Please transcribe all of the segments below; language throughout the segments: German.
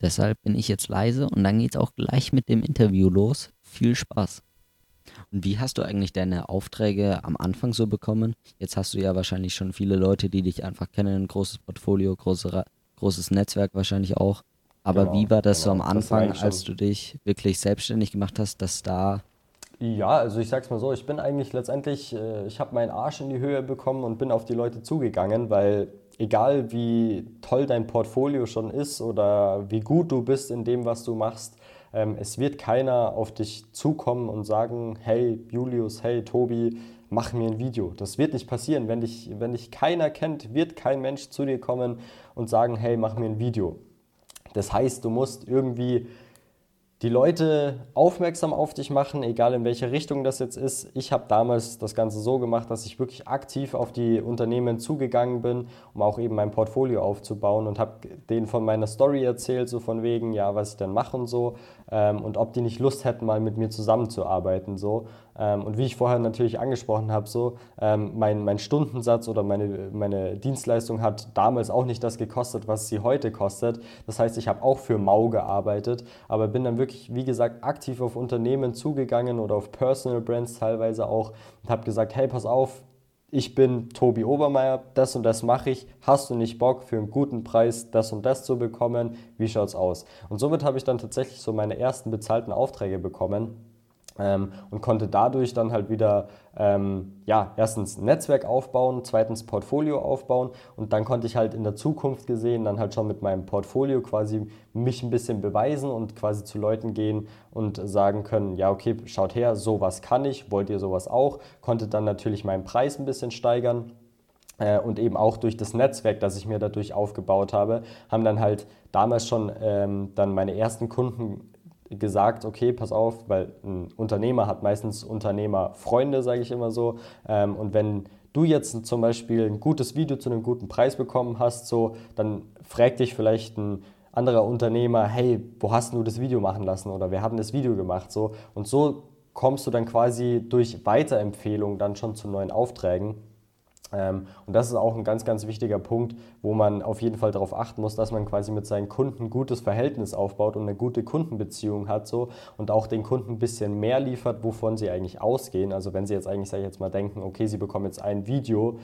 Deshalb bin ich jetzt leise und dann geht's auch gleich mit dem Interview los. Viel Spaß. Und wie hast du eigentlich deine Aufträge am Anfang so bekommen? Jetzt hast du ja wahrscheinlich schon viele Leute, die dich einfach kennen, ein großes Portfolio, große, großes Netzwerk wahrscheinlich auch. Aber Genau, wie war das so genau. am Das war Anfang, als du dich wirklich selbstständig gemacht hast, dass da Ja, also ich sag's mal so, ich bin eigentlich letztendlich, äh, ich habe meinen Arsch in die Höhe bekommen und bin auf die Leute zugegangen, weil egal wie toll dein Portfolio schon ist oder wie gut du bist in dem, was du machst, ähm, es wird keiner auf dich zukommen und sagen, hey Julius, hey Tobi, mach mir ein Video. Das wird nicht passieren. Wenn dich, wenn dich keiner kennt, wird kein Mensch zu dir kommen und sagen, hey, mach mir ein Video. Das heißt, du musst irgendwie die Leute aufmerksam auf dich machen, egal in welche Richtung das jetzt ist. Ich habe damals das Ganze so gemacht, dass ich wirklich aktiv auf die Unternehmen zugegangen bin, um auch eben mein Portfolio aufzubauen und habe denen von meiner Story erzählt, so von wegen, ja, was ich denn mache und so ähm, und ob die nicht Lust hätten, mal mit mir zusammenzuarbeiten so. Ähm, und wie ich vorher natürlich angesprochen habe, so ähm, mein, mein Stundensatz oder meine, meine Dienstleistung hat damals auch nicht das gekostet, was sie heute kostet. Das heißt, ich habe auch für Mau gearbeitet, aber bin dann wirklich, wie gesagt, aktiv auf Unternehmen zugegangen oder auf Personal Brands teilweise auch und habe gesagt, hey, pass auf, ich bin Tobi Obermeier, das und das mache ich. Hast du nicht Bock für einen guten Preis das und das zu bekommen? Wie schaut's aus? Und somit habe ich dann tatsächlich so meine ersten bezahlten Aufträge bekommen ähm, und konnte dadurch dann halt wieder ähm, ja, erstens Netzwerk aufbauen, zweitens Portfolio aufbauen. Und dann konnte ich halt in der Zukunft gesehen dann halt schon mit meinem Portfolio quasi mich ein bisschen beweisen und quasi zu Leuten gehen und sagen können, ja okay, schaut her, sowas kann ich, wollt ihr sowas auch, konnte dann natürlich meinen Preis ein bisschen steigern. Äh, und eben auch durch das Netzwerk, das ich mir dadurch aufgebaut habe, haben dann halt damals schon ähm, dann meine ersten Kunden gesagt, okay, pass auf, weil ein Unternehmer hat meistens Unternehmerfreunde, sage ich immer so. Ähm, und wenn du jetzt zum Beispiel ein gutes Video zu einem guten Preis bekommen hast, so, dann fragt dich vielleicht ein anderer Unternehmer, hey, wo hast du das Video machen lassen oder wer hat denn das Video gemacht? So, und so kommst du dann quasi durch Weiterempfehlung dann schon zu neuen Aufträgen. Ähm, und das ist auch ein ganz, ganz wichtiger Punkt, wo man auf jeden Fall darauf achten muss, dass man quasi mit seinen Kunden ein gutes Verhältnis aufbaut und eine gute Kundenbeziehung hat so und auch den Kunden ein bisschen mehr liefert, wovon sie eigentlich ausgehen. Also wenn sie jetzt eigentlich, sage ich jetzt mal, denken, okay, sie bekommen jetzt ein Video,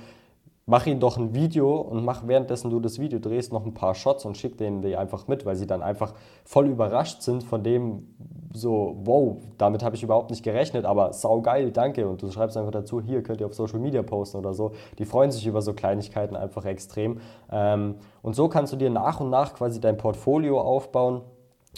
mach ihnen doch ein Video und mach währenddessen du das Video drehst noch ein paar Shots und schick denen die einfach mit, weil sie dann einfach voll überrascht sind von dem so, wow, damit habe ich überhaupt nicht gerechnet, aber saugeil, danke. Und du schreibst einfach dazu, hier könnt ihr auf Social Media posten oder so. Die freuen sich über so Kleinigkeiten einfach extrem. Ähm, und so kannst du dir nach und nach quasi dein Portfolio aufbauen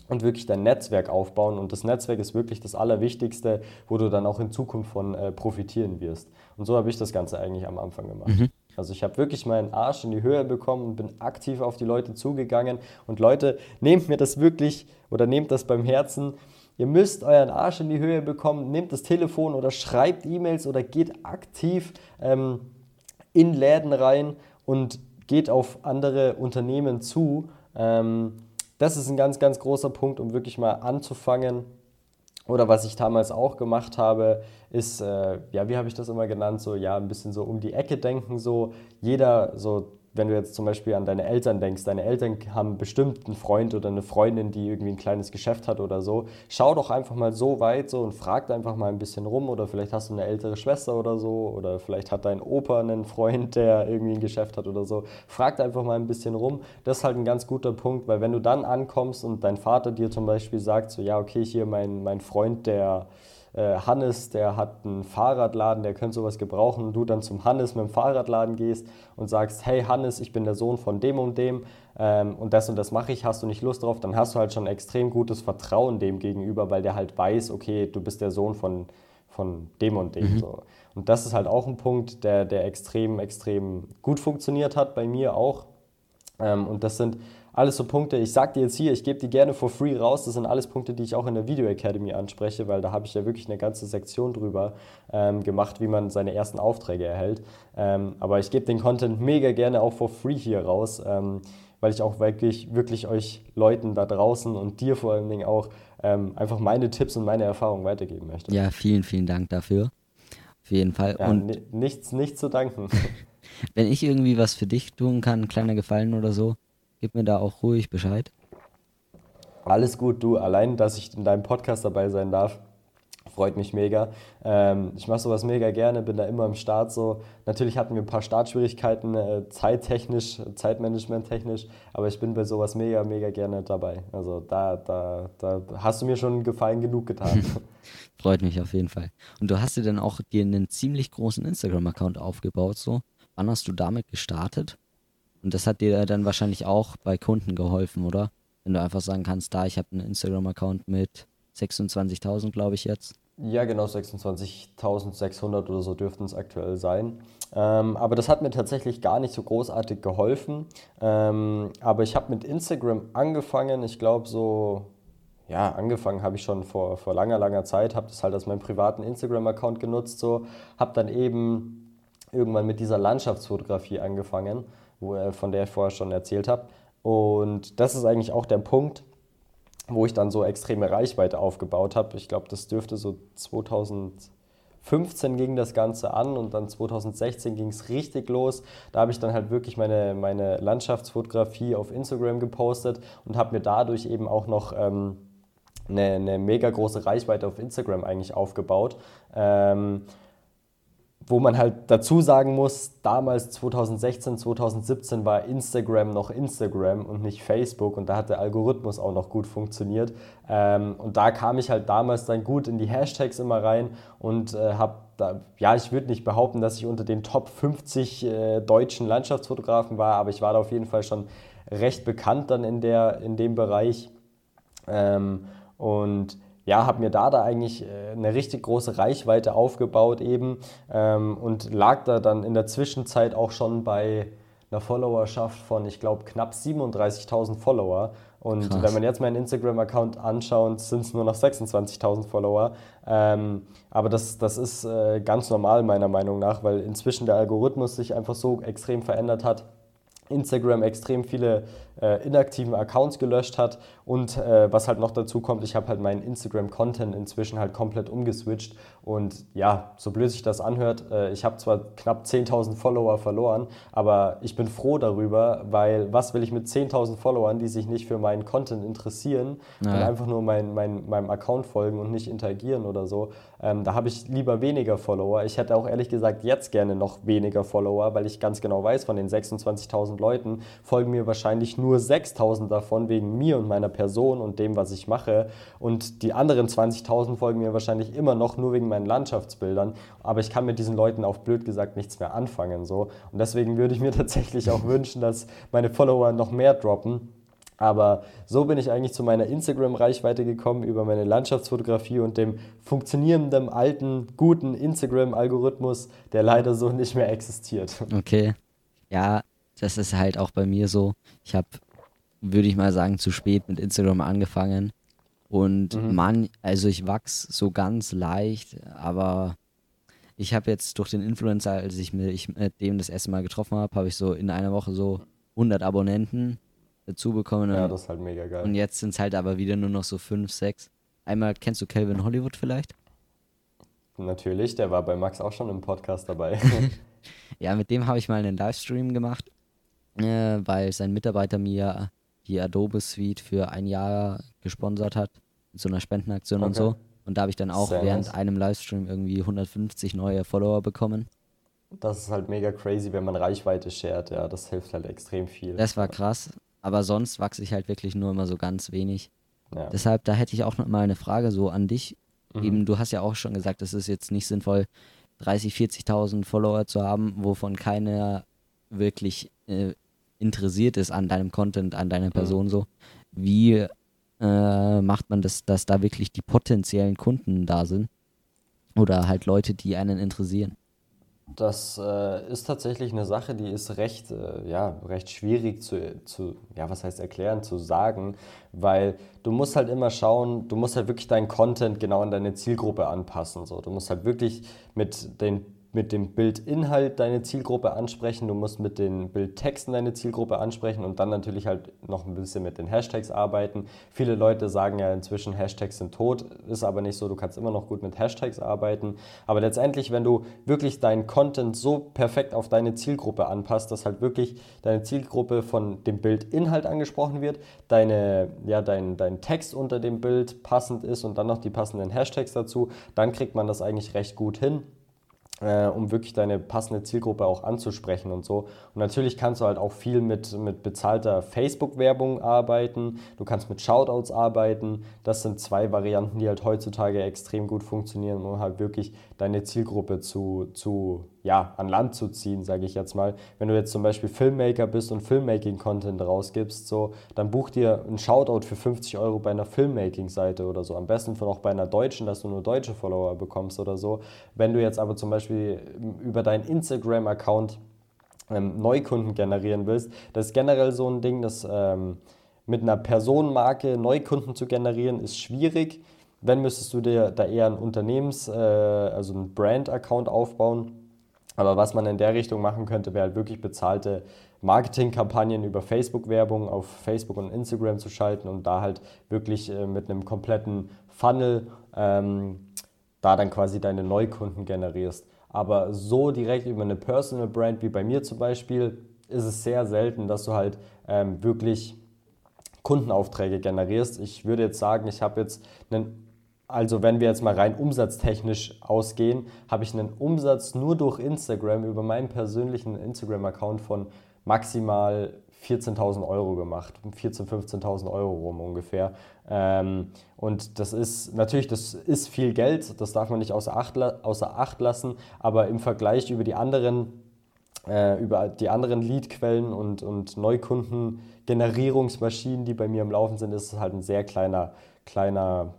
und wirklich dein Netzwerk aufbauen. Und das Netzwerk ist wirklich das Allerwichtigste, wo du dann auch in Zukunft von äh, profitieren wirst. Und so habe ich das Ganze eigentlich am Anfang gemacht. Also ich habe wirklich meinen Arsch in die Höhe bekommen und bin aktiv auf die Leute zugegangen. Und Leute, nehmt mir das wirklich oder nehmt das beim Herzen. Ihr müsst euren Arsch in die Höhe bekommen, nehmt das Telefon oder schreibt E-Mails oder geht aktiv ähm, in Läden rein und geht auf andere Unternehmen zu. Ähm, das ist ein ganz, ganz großer Punkt, um wirklich mal anzufangen. Oder was ich damals auch gemacht habe, ist, äh, ja, wie habe ich das immer genannt, so, ja, ein bisschen so um die Ecke denken, so, jeder, so, wenn du jetzt zum Beispiel an deine Eltern denkst, deine Eltern haben bestimmt einen Freund oder eine Freundin, die irgendwie ein kleines Geschäft hat oder so, schau doch einfach mal so weit so und frag einfach mal ein bisschen rum oder vielleicht hast du eine ältere Schwester oder so oder vielleicht hat dein Opa einen Freund, der irgendwie ein Geschäft hat oder so, frag einfach mal ein bisschen rum. Das ist halt ein ganz guter Punkt, weil wenn du dann ankommst und dein Vater dir zum Beispiel sagt, so, ja, okay, hier mein, mein Freund, der äh, Hannes, der hat einen Fahrradladen, der könnte sowas gebrauchen und du dann zum Hannes mit dem Fahrradladen gehst und sagst, hey Hannes, ich bin der Sohn von dem und dem ähm, und das und das mache ich, hast du nicht Lust drauf, dann hast du halt schon extrem gutes Vertrauen dem gegenüber, weil der halt weiß, okay, du bist der Sohn von, von dem und dem. So. Und das ist halt auch ein Punkt, der, der extrem, extrem gut funktioniert hat, bei mir auch. Ähm, und das sind alles so Punkte, ich sag dir jetzt hier, ich gebe die gerne for free raus. Das sind alles Punkte, die ich auch in der Video Academy anspreche, weil da habe ich ja wirklich eine ganze Sektion drüber ähm, gemacht, wie man seine ersten Aufträge erhält. Ähm, aber ich gebe den Content mega gerne auch for free hier raus, ähm, weil ich auch wirklich, wirklich euch Leuten da draußen und dir vor allen Dingen auch ähm, einfach meine Tipps und meine Erfahrungen weitergeben möchte. Ja, vielen, vielen Dank dafür. Auf jeden Fall. Ja, Und ni- nichts, nichts zu danken. wenn ich irgendwie was für dich tun kann, kleiner Gefallen oder so, gib mir da auch ruhig Bescheid. Alles gut, du. Allein, dass ich in deinem Podcast dabei sein darf, freut mich mega. Ähm, ich mache sowas mega gerne, bin da immer im Start so. Natürlich hatten wir ein paar Startschwierigkeiten, äh, zeittechnisch, zeitmanagementtechnisch, aber ich bin bei sowas mega, mega gerne dabei. Also da, da, da hast du mir schon Gefallen genug getan. freut mich auf jeden Fall. Und du hast dir dann auch dir einen ziemlich großen Instagram-Account aufgebaut, so. Wann hast du damit gestartet? Und das hat dir dann wahrscheinlich auch bei Kunden geholfen, oder? Wenn du einfach sagen kannst, da, ich habe einen Instagram-Account mit 26.000, glaube ich jetzt. Ja, genau, 26.600 oder so dürften es aktuell sein. Ähm, aber das hat mir tatsächlich gar nicht so großartig geholfen. Ähm, aber ich habe mit Instagram angefangen, ich glaube so, ja, angefangen habe ich schon vor, vor langer, langer Zeit, habe das halt als meinen privaten Instagram-Account genutzt, so, habe dann eben irgendwann mit dieser Landschaftsfotografie angefangen, äh, von der ich vorher schon erzählt habe. Und das ist eigentlich auch der Punkt, wo ich dann so extreme Reichweite aufgebaut habe. Ich glaube, das dürfte so 2015 ging das Ganze an und dann 2016 ging es richtig los. Da habe ich dann halt wirklich meine, meine Landschaftsfotografie auf Instagram gepostet und habe mir dadurch eben auch noch ähm, eine, eine mega große Reichweite auf Instagram eigentlich aufgebaut. Ähm, wo man halt dazu sagen muss, damals 2016, 2017 war Instagram noch Instagram und nicht Facebook und da hat der Algorithmus auch noch gut funktioniert. Ähm, und da kam ich halt damals dann gut in die Hashtags immer rein und äh, habe da, ja, ich würde nicht behaupten, dass ich unter den Top 50 äh, deutschen Landschaftsfotografen war, aber ich war da auf jeden Fall schon recht bekannt dann in, der, in dem Bereich. Ähm, und ja, habe mir da da eigentlich äh, eine richtig große Reichweite aufgebaut eben ähm, und lag da dann in der Zwischenzeit auch schon bei einer Followerschaft von, ich glaube, knapp 37.000 Follower. Und Krass. wenn man jetzt meinen Instagram-Account anschaut, sind es nur noch 26.000 Follower. Ähm, aber das, das ist äh, ganz normal meiner Meinung nach, weil inzwischen der Algorithmus sich einfach so extrem verändert hat. Instagram extrem viele äh, inaktiven Accounts gelöscht hat und äh, was halt noch dazu kommt, ich habe halt meinen Instagram-Content inzwischen halt komplett umgeswitcht und ja, so blöd sich das anhört, äh, ich habe zwar knapp 10.000 Follower verloren, aber ich bin froh darüber, weil was will ich mit 10.000 Followern, die sich nicht für meinen Content interessieren naja. und einfach nur mein, mein, meinem Account folgen und nicht interagieren oder so, ähm, da habe ich lieber weniger Follower. Ich hätte auch ehrlich gesagt jetzt gerne noch weniger Follower, weil ich ganz genau weiß, von den 26.000 Leuten folgen mir wahrscheinlich nur nur 6000 davon wegen mir und meiner Person und dem, was ich mache. Und die anderen 20.000 folgen mir wahrscheinlich immer noch nur wegen meinen Landschaftsbildern. Aber ich kann mit diesen Leuten auf blöd gesagt nichts mehr anfangen. So. Und deswegen würde ich mir tatsächlich auch wünschen, dass meine Follower noch mehr droppen. Aber so bin ich eigentlich zu meiner Instagram-Reichweite gekommen über meine Landschaftsfotografie und dem funktionierenden, alten, guten Instagram-Algorithmus, der leider so nicht mehr existiert. Okay. Ja, das ist halt auch bei mir so. Ich habe würde ich mal sagen, zu spät mit Instagram angefangen. Und mhm. man, also ich wachse so ganz leicht, aber ich habe jetzt durch den Influencer, als ich mich mit dem das erste Mal getroffen habe, habe ich so in einer Woche so 100 Abonnenten dazu bekommen. Ja, das ist halt mega geil. Und jetzt sind es halt aber wieder nur noch so 5, 6. Einmal kennst du Calvin Hollywood vielleicht? Natürlich, der war bei Max auch schon im Podcast dabei. ja, mit dem habe ich mal einen Livestream gemacht, äh, weil sein Mitarbeiter mir die Adobe Suite für ein Jahr gesponsert hat, mit so einer Spendenaktion okay. und so. Und da habe ich dann auch Sehr während nice. einem Livestream irgendwie 150 neue Follower bekommen. Das ist halt mega crazy, wenn man Reichweite shared, ja, das hilft halt extrem viel. Das war krass, aber sonst wachse ich halt wirklich nur immer so ganz wenig. Ja. Deshalb, da hätte ich auch noch mal eine Frage so an dich. Mhm. Eben, du hast ja auch schon gesagt, es ist jetzt nicht sinnvoll, 30, 40.000 Follower zu haben, wovon keiner wirklich äh, interessiert ist an deinem Content, an deiner Person mhm. so, wie äh, macht man das, dass da wirklich die potenziellen Kunden da sind? Oder halt Leute, die einen interessieren? Das äh, ist tatsächlich eine Sache, die ist recht, äh, ja, recht schwierig zu, zu, ja, was heißt erklären, zu sagen, weil du musst halt immer schauen, du musst halt wirklich deinen Content genau an deine Zielgruppe anpassen. So. Du musst halt wirklich mit den mit dem Bildinhalt deine Zielgruppe ansprechen, du musst mit den Bildtexten deine Zielgruppe ansprechen und dann natürlich halt noch ein bisschen mit den Hashtags arbeiten. Viele Leute sagen ja inzwischen, Hashtags sind tot, ist aber nicht so, du kannst immer noch gut mit Hashtags arbeiten. Aber letztendlich, wenn du wirklich deinen Content so perfekt auf deine Zielgruppe anpasst, dass halt wirklich deine Zielgruppe von dem Bildinhalt angesprochen wird, deine, ja, dein, dein Text unter dem Bild passend ist und dann noch die passenden Hashtags dazu, dann kriegt man das eigentlich recht gut hin äh, um wirklich deine passende Zielgruppe auch anzusprechen und so. Und natürlich kannst du halt auch viel mit, mit bezahlter Facebook-Werbung arbeiten, du kannst mit Shoutouts arbeiten. Das sind zwei Varianten, die halt heutzutage extrem gut funktionieren, um halt wirklich deine Zielgruppe zu, zu ja, an Land zu ziehen, sage ich jetzt mal. Wenn du jetzt zum Beispiel Filmmaker bist und Filmmaking-Content rausgibst, so, dann buch dir einen Shoutout für 50 Euro bei einer Filmmaking-Seite oder so. Am besten von auch bei einer deutschen, dass du nur deutsche Follower bekommst oder so. Wenn du jetzt aber zum Beispiel über deinen Instagram-Account ähm, Neukunden generieren willst, das ist generell so ein Ding, dass ähm, mit einer Personenmarke Neukunden zu generieren, ist schwierig. Wenn müsstest du dir da eher ein Unternehmens-, äh, also einen Brand-Account aufbauen aber was man in der Richtung machen könnte, wäre halt wirklich bezahlte Marketingkampagnen über Facebook-Werbung auf Facebook und Instagram zu schalten und da halt wirklich äh, mit einem kompletten Funnel ähm, da dann quasi deine Neukunden generierst. Aber so direkt über eine Personal Brand wie bei mir zum Beispiel ist es sehr selten, dass du halt ähm, wirklich Kundenaufträge generierst. Ich würde jetzt sagen, ich habe jetzt einen also wenn wir jetzt mal rein umsatztechnisch ausgehen, habe ich einen Umsatz nur durch Instagram über meinen persönlichen Instagram-Account von maximal 14.000 Euro gemacht, 14.000, 15.000 Euro rum ungefähr. Ähm, und das ist natürlich, das ist viel Geld, das darf man nicht außer Acht, außer Acht lassen, aber im Vergleich über die anderen, äh, über die anderen Leadquellen und, und Neukundengenerierungsmaschinen, die bei mir am Laufen sind, ist es halt ein sehr kleiner, kleiner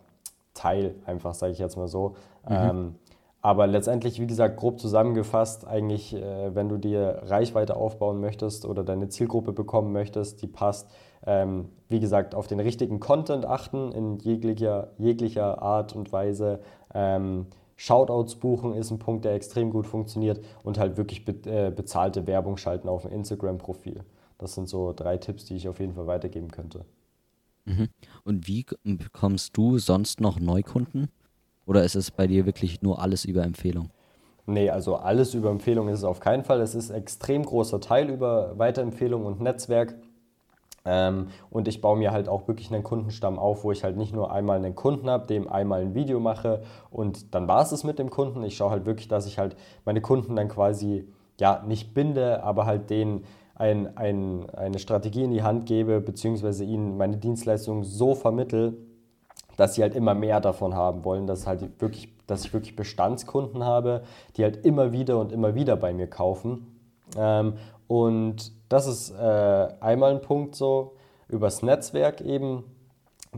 Teil, einfach sage ich jetzt mal so. Mhm. Ähm, aber letztendlich, wie gesagt, grob zusammengefasst, eigentlich, äh, wenn du dir Reichweite aufbauen möchtest oder deine Zielgruppe bekommen möchtest, die passt, ähm, wie gesagt, auf den richtigen Content achten in jeglicher, jeglicher Art und Weise. Ähm, Shoutouts buchen ist ein Punkt, der extrem gut funktioniert und halt wirklich be äh, bezahlte Werbung schalten auf dem Instagram-Profil. Das sind so drei Tipps, die ich auf jeden Fall weitergeben könnte. Mhm. Und wie bekommst du sonst noch Neukunden? Oder ist es bei dir wirklich nur alles über Empfehlung? Nee, also alles über Empfehlung ist es auf keinen Fall. Es ist ein extrem großer Teil über Weiterempfehlung und Netzwerk. Ähm, und ich baue mir halt auch wirklich einen Kundenstamm auf, wo ich halt nicht nur einmal einen Kunden habe, dem einmal ein Video mache und dann war es es mit dem Kunden. Ich schaue halt wirklich, dass ich halt meine Kunden dann quasi ja nicht binde, aber halt denen ein, ein, eine Strategie in die Hand gebe, beziehungsweise ihnen meine Dienstleistung so vermittel, dass sie halt immer mehr davon haben wollen, dass, halt wirklich, dass ich wirklich Bestandskunden habe, die halt immer wieder und immer wieder bei mir kaufen. Ähm, und das ist äh, einmal ein Punkt so, übers Netzwerk eben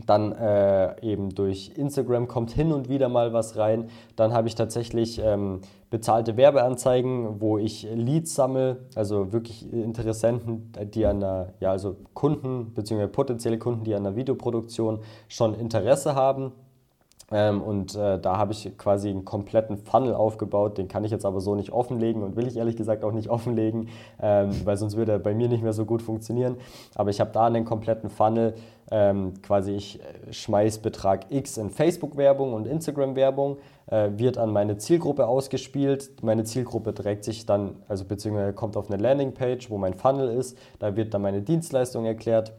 dann äh, eben durch Instagram kommt hin und wieder mal was rein. Dann habe ich tatsächlich ähm, bezahlte Werbeanzeigen, wo ich Leads sammle, also wirklich Interessenten, die an der, ja, also Kunden bzw. potenzielle Kunden, die an der Videoproduktion schon Interesse haben und äh, da habe ich quasi einen kompletten Funnel aufgebaut. Den kann ich jetzt aber so nicht offenlegen und will ich ehrlich gesagt auch nicht offenlegen, ähm, weil sonst würde er bei mir nicht mehr so gut funktionieren. Aber ich habe da einen kompletten Funnel. Ähm, quasi ich äh, schmeiß Betrag X in Facebook-Werbung und Instagram-Werbung, äh, wird an meine Zielgruppe ausgespielt. Meine Zielgruppe trägt sich dann, also beziehungsweise kommt auf eine Landingpage, wo mein Funnel ist. Da wird dann meine Dienstleistung erklärt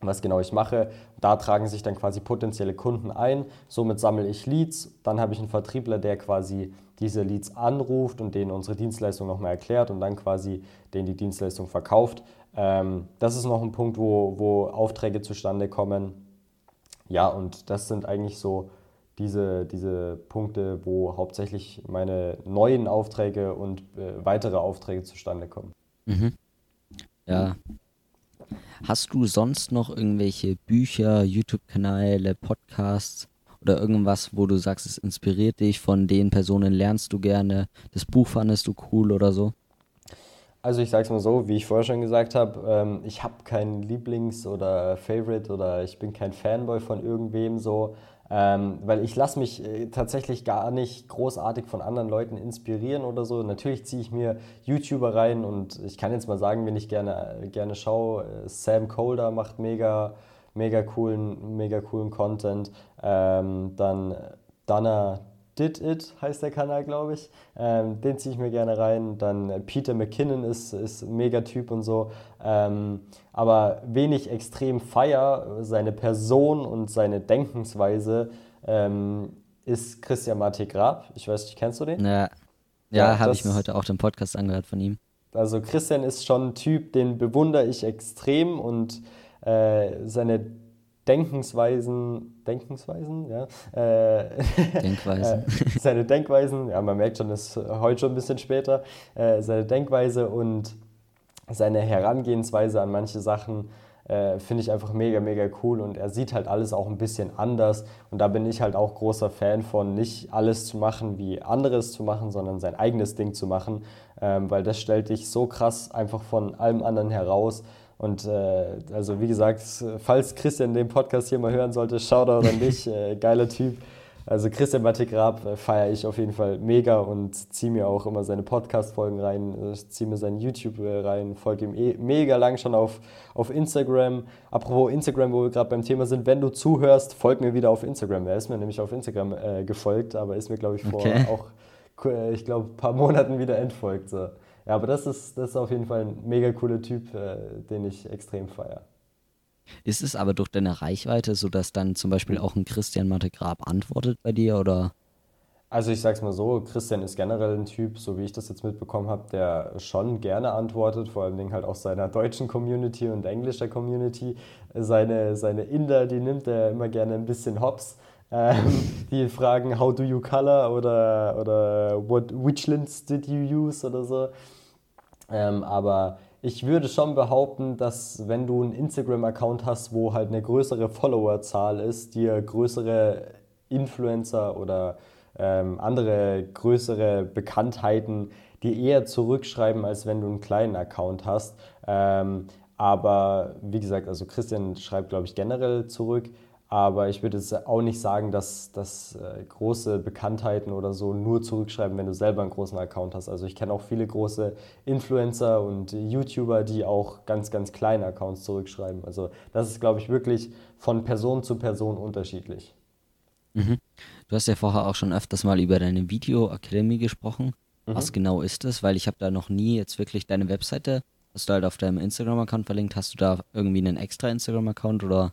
was genau ich mache. Da tragen sich dann quasi potenzielle Kunden ein. Somit sammle ich Leads. Dann habe ich einen Vertriebler, der quasi diese Leads anruft und denen unsere Dienstleistung nochmal erklärt und dann quasi denen die Dienstleistung verkauft. Ähm, das ist noch ein Punkt, wo, wo Aufträge zustande kommen. Ja, und das sind eigentlich so diese, diese Punkte, wo hauptsächlich meine neuen Aufträge und äh, weitere Aufträge zustande kommen. Mhm. Ja, Hast du sonst noch irgendwelche Bücher, YouTube-Kanäle, Podcasts oder irgendwas, wo du sagst, es inspiriert dich, von den Personen lernst du gerne, das Buch fandest du cool oder so? Also ich sage es mal so, wie ich vorher schon gesagt habe, ähm, ich habe keinen Lieblings- oder Favorite oder ich bin kein Fanboy von irgendwem so, ähm, weil ich lasse mich äh, tatsächlich gar nicht großartig von anderen Leuten inspirieren oder so. Natürlich ziehe ich mir YouTuber rein und ich kann jetzt mal sagen, wenn ich gerne, gerne schaue, äh, Sam Colder macht mega, mega coolen, mega coolen Content. Ähm, dann Dana Did It heißt der Kanal, glaube ich. Ähm, den ziehe ich mir gerne rein. Dann äh, Peter McKinnon ist, ist ein Megatyp und so. Ähm, aber wenig extrem feier, seine Person und seine Denkensweise ähm, ist Christian Mate Grab. Ich weiß nicht, kennst du den? Ja, ja, ja habe ich mir heute auch den Podcast angehört von ihm. Also Christian ist schon ein Typ, den bewundere ich extrem und äh, seine Denkensweisen, Denkensweisen, ja. Äh, Denkweisen. äh, seine Denkweisen, ja, man merkt schon, das ist heute schon ein bisschen später, äh, seine Denkweise und seine Herangehensweise an manche Sachen äh, finde ich einfach mega, mega cool und er sieht halt alles auch ein bisschen anders und da bin ich halt auch großer Fan von, nicht alles zu machen, wie anderes zu machen, sondern sein eigenes Ding zu machen, ähm, weil das stellt dich so krass einfach von allem anderen heraus und äh, also wie gesagt, falls Christian den Podcast hier mal hören sollte, Shoutout an dich, äh, geiler Typ. Also Christian Mattegrab äh, feiere ich auf jeden Fall mega und ziehe mir auch immer seine Podcast-Folgen rein, äh, ziehe mir sein YouTube äh, rein, folge ihm eh mega lang schon auf, auf Instagram. Apropos Instagram, wo wir gerade beim Thema sind, wenn du zuhörst, folg mir wieder auf Instagram. Er ist mir nämlich auf Instagram äh, gefolgt, aber ist mir, glaube ich, vor okay. auch, äh, ich glaube, ein paar Monaten wieder entfolgt. So. Ja, aber das ist, das ist auf jeden Fall ein mega cooler Typ, äh, den ich extrem feiere. Ist es aber durch deine Reichweite so, dass dann zum Beispiel auch ein Christian Mathe Grab antwortet bei dir oder? Also ich sag's mal so, Christian ist generell ein Typ, so wie ich das jetzt mitbekommen habe, der schon gerne antwortet, vor allen Dingen halt auch seiner deutschen Community und englischer Community. Seine, seine Inder, die nimmt er immer gerne ein bisschen hops. Ähm, die fragen, how do you color oder, oder what, which lens did you use oder so. Ähm, aber ich würde schon behaupten, dass wenn du einen Instagram-Account hast, wo halt eine größere Followerzahl ist, dir größere Influencer oder ähm, andere größere Bekanntheiten die eher zurückschreiben, als wenn du einen kleinen Account hast. Ähm, aber wie gesagt, also Christian schreibt, glaube ich, generell zurück. Aber ich würde auch nicht sagen, dass, dass äh, große Bekanntheiten oder so nur zurückschreiben, wenn du selber einen großen Account hast. Also ich kenne auch viele große Influencer und YouTuber, die auch ganz, ganz kleine Accounts zurückschreiben. Also das ist, glaube ich, wirklich von Person zu Person unterschiedlich. Mhm. Du hast ja vorher auch schon öfters mal über deine Video Academy gesprochen. Mhm. Was genau ist das? Weil ich habe da noch nie jetzt wirklich deine Webseite, hast du halt auf deinem Instagram-Account verlinkt. Hast du da irgendwie einen extra Instagram-Account oder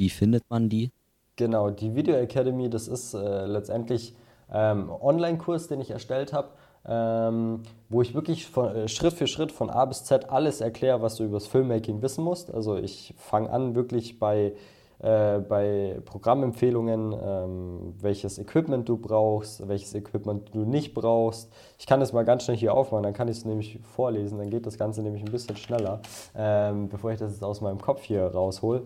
wie findet man die? Genau, die Video Academy, das ist äh, letztendlich ähm, Online-Kurs, den ich erstellt habe, ähm, wo ich wirklich von, äh, Schritt für Schritt von A bis Z alles erkläre, was du über das Filmmaking wissen musst. Also ich fange an wirklich bei, äh, bei Programmempfehlungen, ähm, welches Equipment du brauchst, welches Equipment du nicht brauchst. Ich kann das mal ganz schnell hier aufmachen, dann kann ich es nämlich vorlesen, dann geht das Ganze nämlich ein bisschen schneller, ähm, bevor ich das jetzt aus meinem Kopf hier raushol.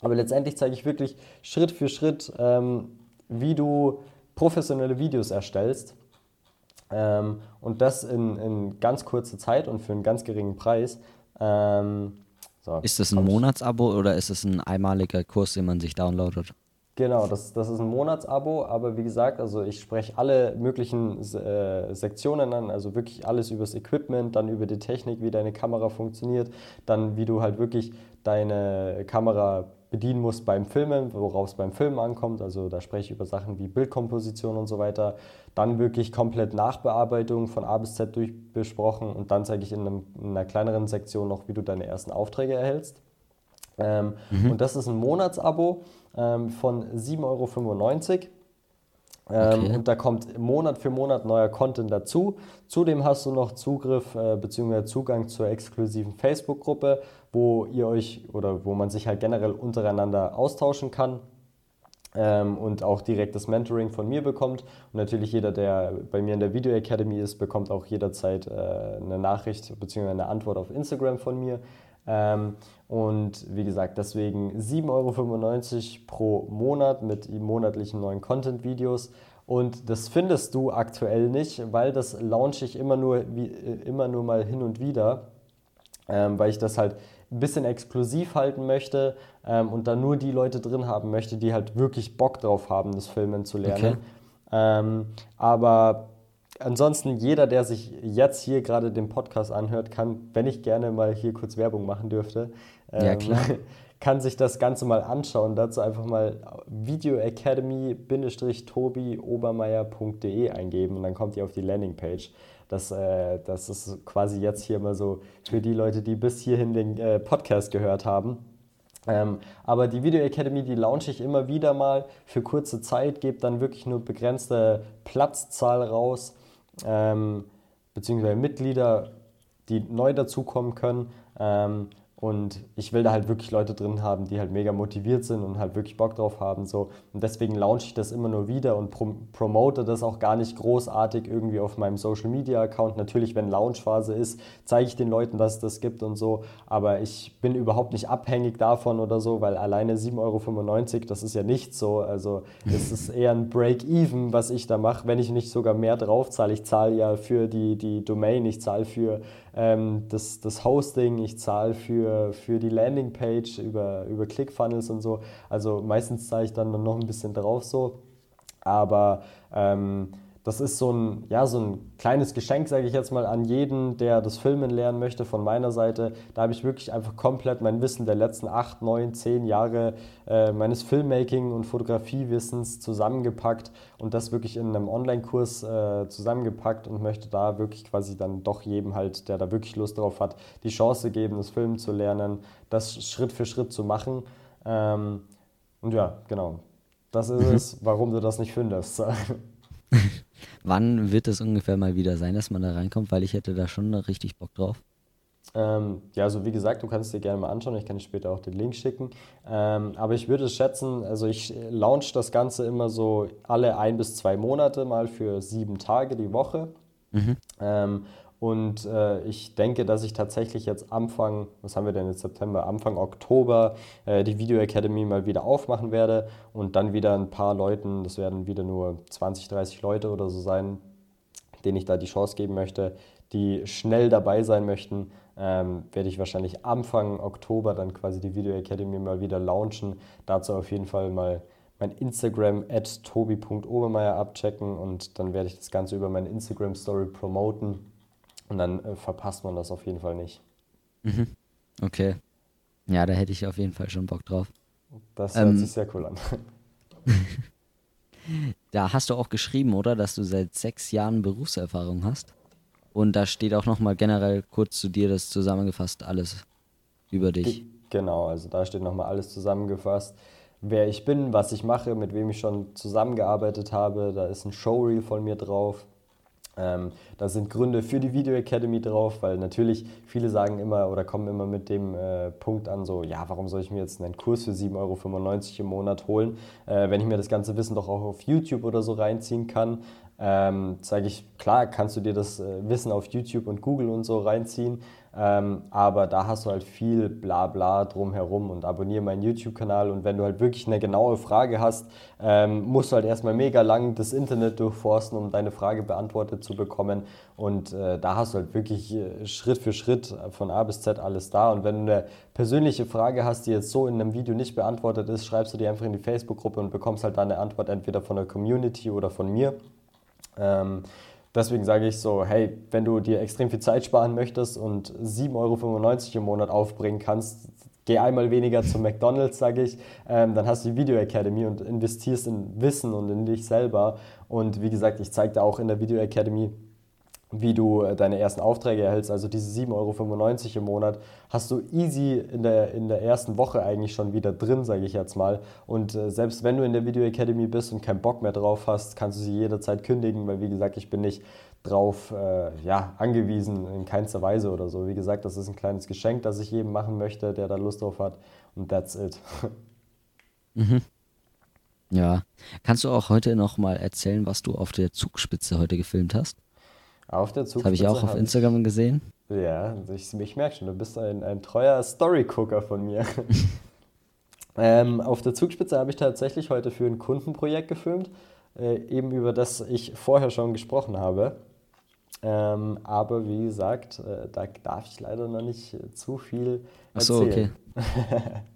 Aber letztendlich zeige ich wirklich Schritt für Schritt, ähm, wie du professionelle Videos erstellst. Ähm, und das in, in ganz kurzer Zeit und für einen ganz geringen Preis. Ähm, so, ist das ein Monatsabo oder ist es ein einmaliger Kurs, den man sich downloadet? Genau, das, das ist ein Monatsabo, aber wie gesagt, also ich spreche alle möglichen äh, Sektionen an, also wirklich alles über das Equipment, dann über die Technik, wie deine Kamera funktioniert, dann wie du halt wirklich deine Kamera bedienen musst beim Filmen, worauf es beim Filmen ankommt. Also da spreche ich über Sachen wie Bildkomposition und so weiter. Dann wirklich komplett Nachbearbeitung von A bis Z durchbesprochen und dann zeige ich in, einem, in einer kleineren Sektion noch, wie du deine ersten Aufträge erhältst. Ähm, mhm. Und das ist ein Monatsabo ähm, von 7,95 Euro. Ähm, okay. Und da kommt Monat für Monat neuer Content dazu. Zudem hast du noch Zugriff äh, bzw. Zugang zur exklusiven Facebook-Gruppe, wo ihr euch oder wo man sich halt generell untereinander austauschen kann. Ähm, und auch direktes Mentoring von mir bekommt. Und natürlich jeder, der bei mir in der Video Academy ist, bekommt auch jederzeit äh, eine Nachricht bzw. eine Antwort auf Instagram von mir. Ähm, und wie gesagt, deswegen 7,95 Euro pro Monat mit monatlichen neuen Content-Videos. Und das findest du aktuell nicht, weil das launche ich immer nur, wie, äh, immer nur mal hin und wieder, ähm, weil ich das halt ein bisschen exklusiv halten möchte ähm, und da nur die Leute drin haben möchte, die halt wirklich Bock drauf haben, das Filmen zu lernen. Okay. Ähm, aber ansonsten, jeder, der sich jetzt hier gerade den Podcast anhört, kann, wenn ich gerne mal hier kurz Werbung machen dürfte, ja, ähm, kann sich das Ganze mal anschauen. Dazu einfach mal videoacademy-tobi-obermeier.de eingeben und dann kommt ihr auf die Landingpage. Das, äh, das ist quasi jetzt hier mal so für die Leute, die bis hierhin den äh, Podcast gehört haben. Ähm, aber die Video Academy, die launche ich immer wieder mal für kurze Zeit, gebe dann wirklich nur begrenzte Platzzahl raus, ähm, beziehungsweise Mitglieder, die neu dazukommen können. Ähm, und ich will da halt wirklich Leute drin haben, die halt mega motiviert sind und halt wirklich Bock drauf haben. So. Und deswegen launche ich das immer nur wieder und prom promote das auch gar nicht großartig irgendwie auf meinem Social Media Account. Natürlich, wenn Launchphase ist, zeige ich den Leuten, dass es das gibt und so. Aber ich bin überhaupt nicht abhängig davon oder so, weil alleine 7,95 Euro, das ist ja nichts so. Also es ist eher ein Break-Even, was ich da mache, wenn ich nicht sogar mehr drauf zahle. Ich zahle ja für die, die Domain, ich zahle für ähm, das, das Hosting, ich zahle für, für die Landingpage über, über ClickFunnels und so. Also meistens zahle ich dann noch ein bisschen drauf so. Aber ähm, das ist so ein, ja, so ein kleines Geschenk, sage ich jetzt mal, an jeden, der das Filmen lernen möchte von meiner Seite. Da habe ich wirklich einfach komplett mein Wissen der letzten acht, neun, zehn Jahre äh, meines Filmmaking- und Fotografiewissens zusammengepackt und das wirklich in einem Online-Kurs äh, zusammengepackt und möchte da wirklich quasi dann doch jedem halt, der da wirklich Lust drauf hat, die Chance geben, das Filmen zu lernen, das Schritt für Schritt zu machen. Ähm, und ja, genau. Das ist mhm. es, warum du das nicht findest. Wann wird es ungefähr mal wieder sein, dass man da reinkommt? Weil ich hätte da schon richtig Bock drauf. Ähm, ja, also wie gesagt, du kannst dir gerne mal anschauen. Ich kann dir später auch den Link schicken. Ähm, aber ich würde schätzen, also ich launch das Ganze immer so alle ein bis zwei Monate mal für sieben Tage die Woche. Mhm. Ähm, und äh, ich denke, dass ich tatsächlich jetzt Anfang, was haben wir denn jetzt September, Anfang Oktober äh, die Video Academy mal wieder aufmachen werde und dann wieder ein paar Leuten, das werden wieder nur 20, 30 Leute oder so sein, denen ich da die Chance geben möchte, die schnell dabei sein möchten, ähm, werde ich wahrscheinlich Anfang Oktober dann quasi die Video Academy mal wieder launchen. Dazu auf jeden Fall mal mein Instagram at tobi.obermeier abchecken und dann werde ich das Ganze über meine Instagram Story promoten und dann äh, verpasst man das auf jeden Fall nicht. Mhm. Okay. Ja, da hätte ich auf jeden Fall schon Bock drauf. Das hört ähm, sich sehr cool an. da hast du auch geschrieben, oder, dass du seit sechs Jahren Berufserfahrung hast. Und da steht auch nochmal generell kurz zu dir das zusammengefasst, alles über dich. Genau, also da steht nochmal alles zusammengefasst. Wer ich bin, was ich mache, mit wem ich schon zusammengearbeitet habe, da ist ein Showreel von mir drauf. Ähm, da sind Gründe für die Video Academy drauf, weil natürlich viele sagen immer oder kommen immer mit dem äh, Punkt an, so, ja, warum soll ich mir jetzt einen Kurs für 7,95 Euro im Monat holen, äh, wenn ich mir das ganze Wissen doch auch auf YouTube oder so reinziehen kann. Ähm, sage ich, klar, kannst du dir das äh, Wissen auf YouTube und Google und so reinziehen, ähm, aber da hast du halt viel Blabla drumherum und abonniere meinen YouTube-Kanal. Und wenn du halt wirklich eine genaue Frage hast, ähm, musst du halt erstmal mega lang das Internet durchforsten, um deine Frage beantwortet zu bekommen. Und äh, da hast du halt wirklich äh, Schritt für Schritt von A bis Z alles da. Und wenn du eine persönliche Frage hast, die jetzt so in einem Video nicht beantwortet ist, schreibst du die einfach in die Facebook-Gruppe und bekommst halt dann eine Antwort entweder von der Community oder von mir. Ähm, Deswegen sage ich so, hey, wenn du dir extrem viel Zeit sparen möchtest und 7,95 Euro im Monat aufbringen kannst, geh einmal weniger zu McDonald's, sage ich, ähm, dann hast du die Video Academy und investierst in Wissen und in dich selber. Und wie gesagt, ich zeige dir auch in der Video Academy, wie du äh, deine ersten Aufträge erhältst. Also diese 7,95 Euro im Monat hast du easy in der, in der ersten Woche eigentlich schon wieder drin, sage ich jetzt mal. Und äh, selbst wenn du in der Video Academy bist und keinen Bock mehr drauf hast, kannst du sie jederzeit kündigen, weil wie gesagt, ich bin nicht drauf äh, ja, angewiesen in keinster Weise oder so. Wie gesagt, das ist ein kleines Geschenk, das ich jedem machen möchte, der da Lust drauf hat. Und that's it. Mhm. Ja. Kannst du auch heute noch mal erzählen, was du auf der Zugspitze heute gefilmt hast? Auf der Zugspitze. Habe ich auch auf Instagram gesehen. Ja, ich, ich merke schon, du bist ein, ein treuer Story-Gucker von mir. ähm, auf der Zugspitze habe ich tatsächlich heute für ein Kundenprojekt gefilmt. äh, eben über das ich vorher schon gesprochen habe. Ähm, aber wie gesagt, äh, da darf ich leider noch nicht äh, zu viel Ach so, erzählen. okay.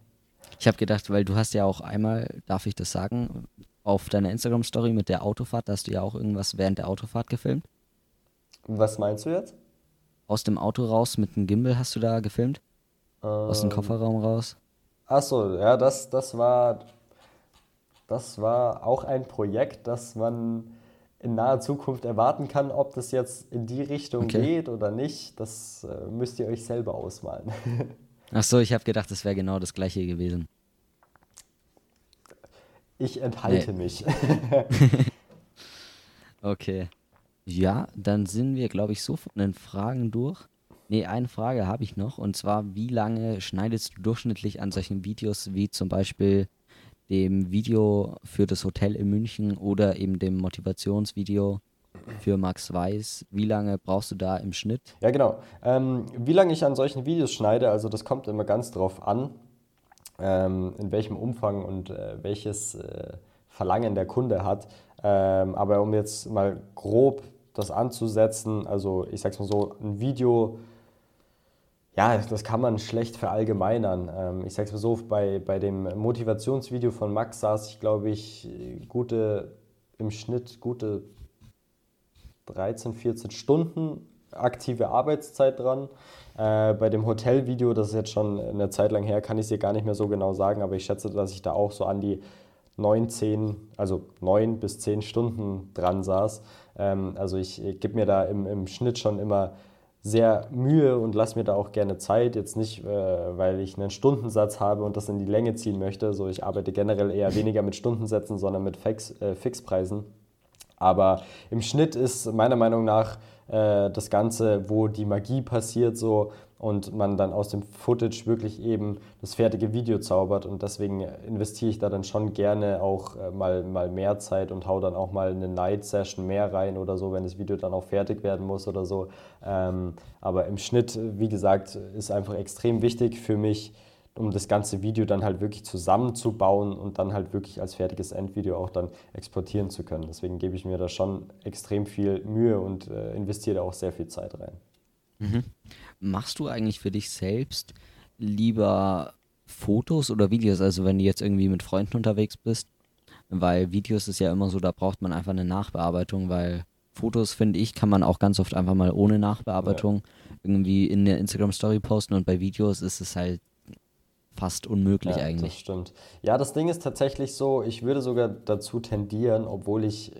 Ich habe gedacht, weil du hast ja auch einmal, darf ich das sagen, auf deiner Instagram-Story mit der Autofahrt, da hast du ja auch irgendwas während der Autofahrt gefilmt. Was meinst du jetzt? Aus dem Auto raus mit einem Gimbal hast du da gefilmt? Aus dem Ähm, Kofferraum raus? ach so, ja, das, das war, das war auch ein Projekt, das man in naher Zukunft erwarten kann. Ob das jetzt in die Richtung Okay. geht oder nicht, das äh, müsst ihr euch selber ausmalen. Ach so, ich habe gedacht, das wäre genau das gleiche gewesen. Ich enthalte Nee. mich. Okay. Ja, dann sind wir, glaube ich, so von den Fragen durch. Nee, eine Frage habe ich noch. Und zwar, wie lange schneidest du durchschnittlich an solchen Videos wie zum Beispiel dem Video für das Hotel in München oder eben dem Motivationsvideo für Max Weiß? Wie lange brauchst du da im Schnitt? Ja, genau. Ähm, wie lange ich an solchen Videos schneide, also das kommt immer ganz drauf an, ähm, in welchem Umfang und äh, welches äh, Verlangen der Kunde hat. Ähm, aber um jetzt mal grob das anzusetzen, also ich sag's mal so, ein Video, ja, das kann man schlecht verallgemeinern. Ähm, ich sag's mal so, bei, bei dem Motivationsvideo von Max saß ich, glaube ich, gute, im Schnitt gute 13, 14 Stunden aktive Arbeitszeit dran. Äh, bei dem Hotelvideo, das ist jetzt schon eine Zeit lang her, kann ich es dir gar nicht mehr so genau sagen, aber ich schätze, dass ich da auch so an die 9, 10, also 9 bis 10 Stunden dran saß. Ähm, also ich, ich gebe mir da im, im Schnitt schon immer sehr Mühe und lasse mir da auch gerne Zeit. Jetzt nicht, äh, weil ich einen Stundensatz habe und das in die Länge ziehen möchte. So, ich arbeite generell eher weniger mit Stundensätzen, sondern mit Fix, äh, Fixpreisen. Aber im Schnitt ist meiner Meinung nach äh, das Ganze, wo die Magie passiert so und man dann aus dem Footage wirklich eben das fertige Video zaubert. Und deswegen investiere ich da dann schon gerne auch äh, mal, mal mehr Zeit und hau dann auch mal eine Night-Session mehr rein oder so, wenn das Video dann auch fertig werden muss oder so. Ähm, aber im Schnitt, wie gesagt, ist einfach extrem wichtig für mich, um das ganze Video dann halt wirklich zusammenzubauen und dann halt wirklich als fertiges Endvideo auch dann exportieren zu können. Deswegen gebe ich mir da schon extrem viel Mühe und äh, investiere auch sehr viel Zeit rein. Machst du eigentlich für dich selbst lieber Fotos oder Videos? Also wenn du jetzt irgendwie mit Freunden unterwegs bist, weil Videos ist ja immer so, da braucht man einfach eine Nachbearbeitung, weil Fotos, finde ich, kann man auch ganz oft einfach mal ohne Nachbearbeitung irgendwie in der Instagram-Story posten und bei Videos ist es halt fast unmöglich Ja, das eigentlich. stimmt. Ja, das Ding ist tatsächlich so, ich würde sogar dazu tendieren, obwohl ich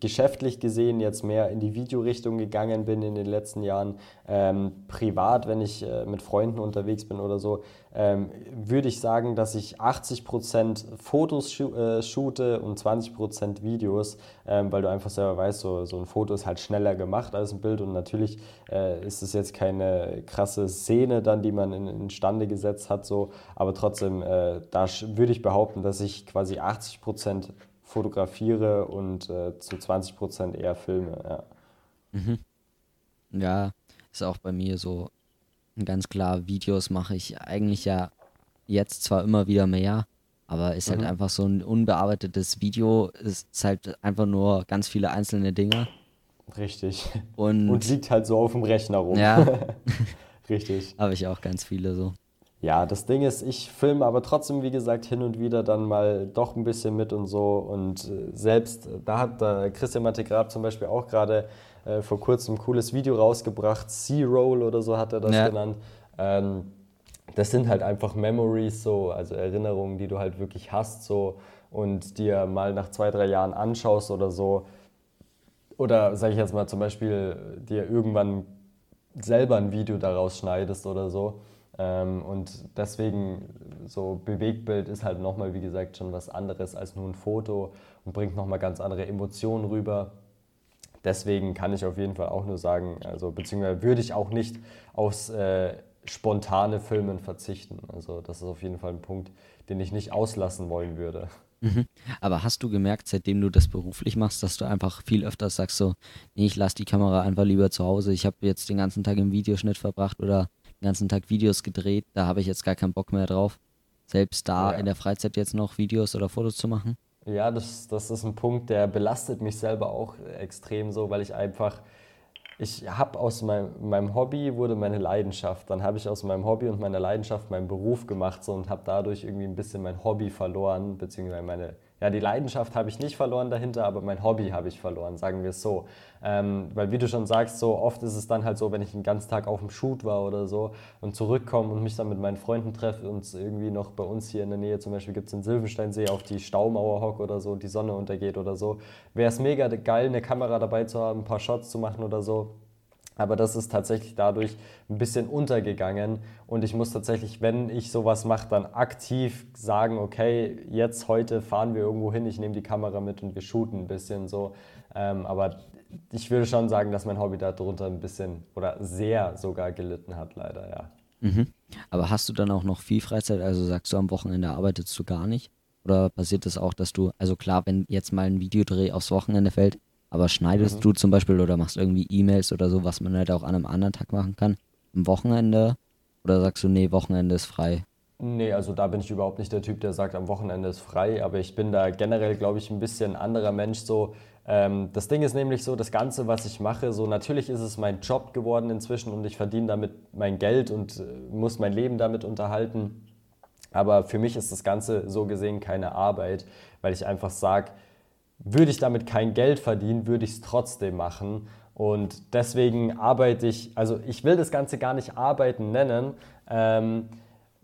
geschäftlich gesehen jetzt mehr in die Videorichtung gegangen bin in den letzten Jahren, ähm, privat, wenn ich äh, mit Freunden unterwegs bin oder so, ähm, würde ich sagen, dass ich 80% Fotos schu äh, shoote und 20% Videos, ähm, weil du einfach selber weißt, so, so ein Foto ist halt schneller gemacht als ein Bild und natürlich äh, ist es jetzt keine krasse Szene dann, die man in, instande gesetzt hat, so, aber trotzdem, äh, da würde ich behaupten, dass ich quasi 80% fotografiere und äh, zu 20% eher filme, ja. Ja, ist auch bei mir so ganz klar, Videos mache ich eigentlich ja jetzt zwar immer wieder mehr, aber ist halt einfach so ein unbearbeitetes Video, ist halt einfach nur ganz viele einzelne Dinge Richtig. und Und liegt halt so auf dem Rechner rum. ja, Richtig. habe ich auch ganz viele so. Ja, das Ding ist, ich filme aber trotzdem, wie gesagt, hin und wieder dann mal doch ein bisschen mit und so. Und äh, selbst, äh, da hat äh, Christian Mattegrab zum Beispiel auch gerade äh, vor kurzem ein cooles Video rausgebracht. C-Roll oder so hat er das Ja. genannt. Ähm, das sind halt einfach Memories, so, also Erinnerungen, die du halt wirklich hast, so und dir mal nach zwei, drei Jahren anschaust oder so. Oder sag ich jetzt mal zum Beispiel, dir irgendwann selber ein Video daraus schneidest oder so. Ähm, und deswegen, so Bewegtbild ist halt nochmal, wie gesagt, schon was anderes als nur ein Foto und bringt nochmal ganz andere Emotionen rüber. Deswegen kann ich auf jeden Fall auch nur sagen, also beziehungsweise würde ich auch nicht aufs äh, spontane Filmen verzichten. Also das ist auf jeden Fall ein Punkt, den ich nicht auslassen wollen würde. Mhm. Aber hast du gemerkt, seitdem du das beruflich machst, dass du einfach viel öfter sagst so, nee, ich lasse die Kamera einfach lieber zu Hause. Ich habe jetzt den ganzen Tag im Videoschnitt verbracht oder den ganzen Tag Videos gedreht, da habe ich jetzt gar keinen Bock mehr drauf. Selbst da Ja. in der Freizeit jetzt noch Videos oder Fotos zu machen. Ja, das, das ist ein Punkt, der belastet mich selber auch extrem so, weil ich einfach, ich habe aus meinem, meinem Hobby wurde meine Leidenschaft. Dann habe ich aus meinem Hobby und meiner Leidenschaft meinen Beruf gemacht so, und habe dadurch irgendwie ein bisschen mein Hobby verloren, beziehungsweise meine ja, die Leidenschaft habe ich nicht verloren dahinter, aber mein Hobby habe ich verloren, sagen wir es so. Ähm, weil wie du schon sagst, so oft ist es dann halt so, wenn ich den ganzen Tag auf dem Shoot war oder so und zurückkomme und mich dann mit meinen Freunden treffe und irgendwie noch bei uns hier in der Nähe zum Beispiel gibt es den Silvensteinsee auf die Staumauer hocke oder so, die Sonne untergeht oder so, wäre es mega geil, eine Kamera dabei zu haben, ein paar Shots zu machen oder so. Aber das ist tatsächlich dadurch ein bisschen untergegangen. Und ich muss tatsächlich, wenn ich sowas mache, dann aktiv sagen, okay, jetzt heute fahren wir irgendwo hin, ich nehme die Kamera mit und wir shooten ein bisschen so. Ähm, aber ich würde schon sagen, dass mein Hobby darunter ein bisschen oder sehr sogar gelitten hat, leider, ja. Mhm. Aber hast du dann auch noch viel Freizeit? Also sagst du, am Wochenende arbeitest du gar nicht? Oder passiert es das auch, dass du, also klar, wenn jetzt mal ein Videodreh aufs Wochenende fällt, aber schneidest mhm. du zum Beispiel oder machst irgendwie E-Mails oder so, was man halt auch an einem anderen Tag machen kann, am Wochenende? Oder sagst du, nee, Wochenende ist frei? Nee, also da bin ich überhaupt nicht der Typ, der sagt, am Wochenende ist frei. Aber ich bin da generell, glaube ich, ein bisschen anderer Mensch so. Ähm, das Ding ist nämlich so, das Ganze, was ich mache, so natürlich ist es mein Job geworden inzwischen und ich verdiene damit mein Geld und äh, muss mein Leben damit unterhalten. Aber für mich ist das Ganze so gesehen keine Arbeit, weil ich einfach sage, würde ich damit kein Geld verdienen, würde ich es trotzdem machen. Und deswegen arbeite ich, also ich will das Ganze gar nicht arbeiten nennen, ähm,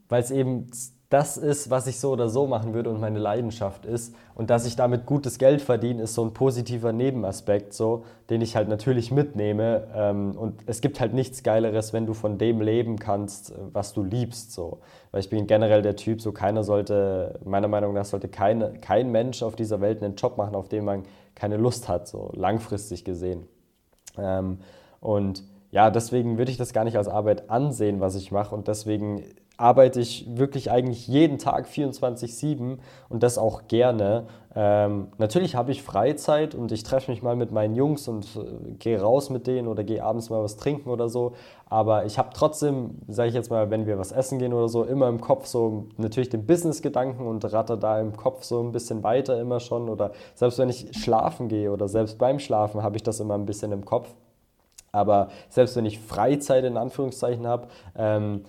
weil es eben das ist, was ich so oder so machen würde und meine Leidenschaft ist. Und dass ich damit gutes Geld verdiene, ist so ein positiver Nebenaspekt, so, den ich halt natürlich mitnehme. Ähm, und es gibt halt nichts Geileres, wenn du von dem leben kannst, was du liebst. So. Weil ich bin generell der Typ, so keiner sollte, meiner Meinung nach sollte keine, kein Mensch auf dieser Welt einen Job machen, auf den man keine Lust hat, so langfristig gesehen. Ähm, und ja, deswegen würde ich das gar nicht als Arbeit ansehen, was ich mache. Und deswegen arbeite ich wirklich eigentlich jeden Tag 24-7 und das auch gerne. Ähm, natürlich habe ich Freizeit und ich treffe mich mal mit meinen Jungs und äh, gehe raus mit denen oder gehe abends mal was trinken oder so. Aber ich habe trotzdem, sage ich jetzt mal, wenn wir was essen gehen oder so, immer im Kopf so natürlich den Business-Gedanken und ratter da im Kopf so ein bisschen weiter immer schon. Oder selbst wenn ich schlafen gehe oder selbst beim Schlafen habe ich das immer ein bisschen im Kopf. Aber selbst wenn ich Freizeit in Anführungszeichen habe, ähm,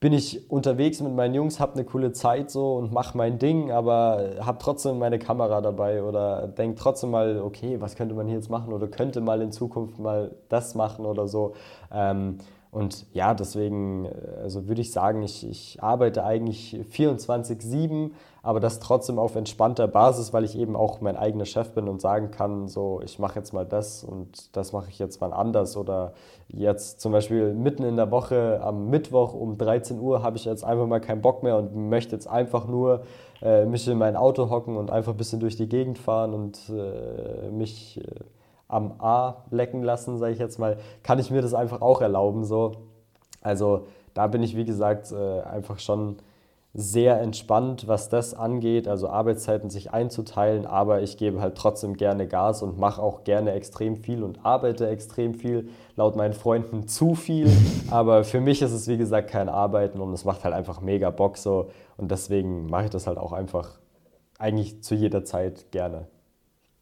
bin ich unterwegs mit meinen Jungs, habe eine coole Zeit so und mache mein Ding, aber habe trotzdem meine Kamera dabei oder denke trotzdem mal, okay, was könnte man hier jetzt machen oder könnte mal in Zukunft mal das machen oder so. Ähm, und ja, deswegen äh, also würde ich sagen, ich, ich arbeite eigentlich 24-7, aber das trotzdem auf entspannter Basis, weil ich eben auch mein eigener Chef bin und sagen kann, so, ich mache jetzt mal das und das mache ich jetzt mal anders. Oder jetzt zum Beispiel mitten in der Woche am Mittwoch um 13 Uhr habe ich jetzt einfach mal keinen Bock mehr und möchte jetzt einfach nur äh, mich in mein Auto hocken und einfach ein bisschen durch die Gegend fahren und äh, mich... Äh, am A lecken lassen, sage ich jetzt mal, kann ich mir das einfach auch erlauben. So. Also da bin ich, wie gesagt, äh, einfach schon sehr entspannt, was das angeht, also Arbeitszeiten sich einzuteilen, aber ich gebe halt trotzdem gerne Gas und mache auch gerne extrem viel und arbeite extrem viel, laut meinen Freunden zu viel, aber für mich ist es wie gesagt kein Arbeiten und es macht halt einfach mega Bock so und deswegen mache ich das halt auch einfach eigentlich zu jeder Zeit gerne.